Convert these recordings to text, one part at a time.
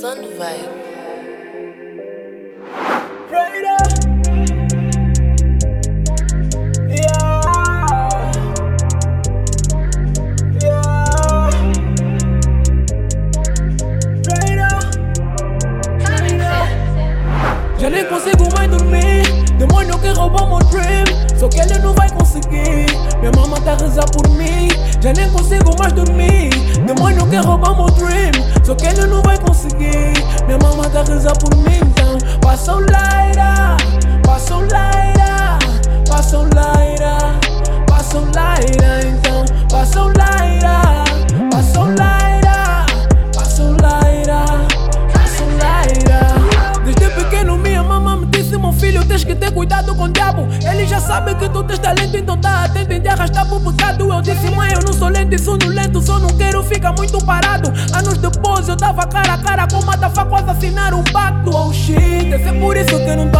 Sun Vibe. Consigo mais dormir. Demônio que roubou meu dream. Só que ele não vai conseguir Minha mama tá a rezar por mim Já nem consigo mais dormir. Demônio que roubou meu dream. Só que ele não vai conseguir Minha mama tá a rezar por mim Então passa o Laira minha mamãe me disse Meu filho tens que ter cuidado com o diabo. Ele já sabe que tu tens talento Então tá atento em te arrastar pro pecado Eu disse mãe eu não sou lento e sou lento Só não quero ficar muito parado. Anos depois eu tava cara a cara Com matafa quase assinar um pacto. Oh shit, ser por isso que eu não tô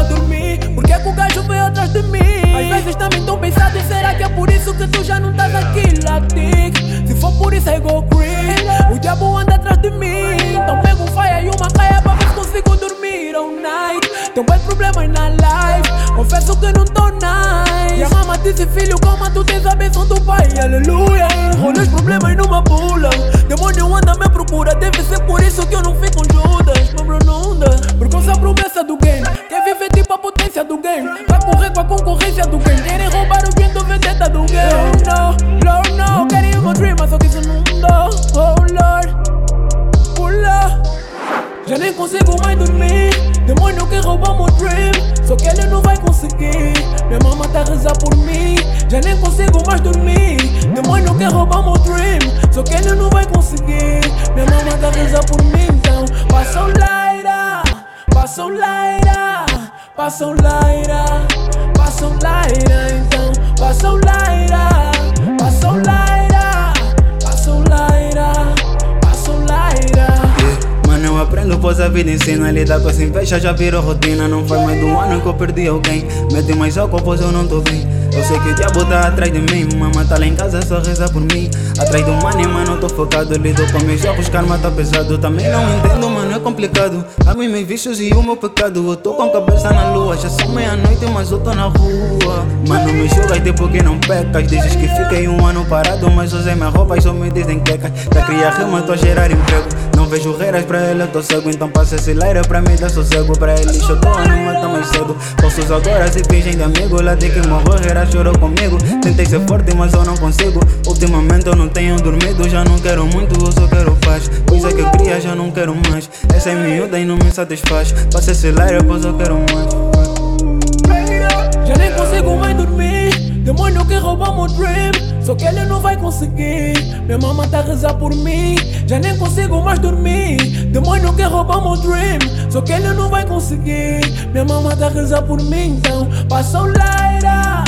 Tem bem problemas na life. Confesso que não tô nice. E a mama disse filho calma tu tens a benção do pai Aleluia Enrolei os problemas numa bula Demônio anda minha procura. Deve ser por isso que eu não fico com Judas. Meu bro Demônio que roubou meu dream. Só que ele não vai conseguir Minha mama tá a rezar por mim Já nem consigo mais dormir Demônio que roubou meu dream Só que ele não vai conseguir Minha mama tá a rezar por mim Então passa o Laira Passa o Laira Passa o Laira Passa o Laira Então passa o Laira pois a vida ensina a lidar com essa inveja, já virou rotina. Não foi mais do ano que eu perdi alguém. Mete mais álcool, pois eu não tô bem. Eu sei que o diabo tá atrás de mim. Mama tá lá em casa, só reza por mim. Atrás do money, mano, tô focado. Lido com meus jogos, karma tá pesado. Também não entendo, mano, é complicado. Mim, meus vícios e o meu pecado. Eu tô com a cabeça na lua. Já são meia-noite, mas eu tô na rua. Mano, me julgas tipo que não pecas. Dizes que fiquei um ano parado, mas usei minha roupa e só me dizem quecas. Pra criar rima, tô a gerar emprego. Não vejo reiras pra ele, eu tô cego. Então passa esse leira pra mim, dá sossego. Pra eles, eu tô a não matar mais cedo. Posso agora se fingem de amigo. Lá de que morreu, era chorou comigo. Tentei ser forte, mas eu não consigo. Ultimamente eu não tenho dormido. Já não quero muito, eu só quero paz. Coisa que eu queria, já não quero mais. Essa é miúda e não me satisfaz. Passa esse leira, pois eu quero mais. Já nem consigo mais dormir Demônio que roubou meu dream. Só que ele não vai conseguir Minha mama tá a rezar por mim Já nem consigo mais dormir Demônio que roubou meu dream. Só que ele não vai conseguir Minha mama tá a rezar por mim Então passa o Laira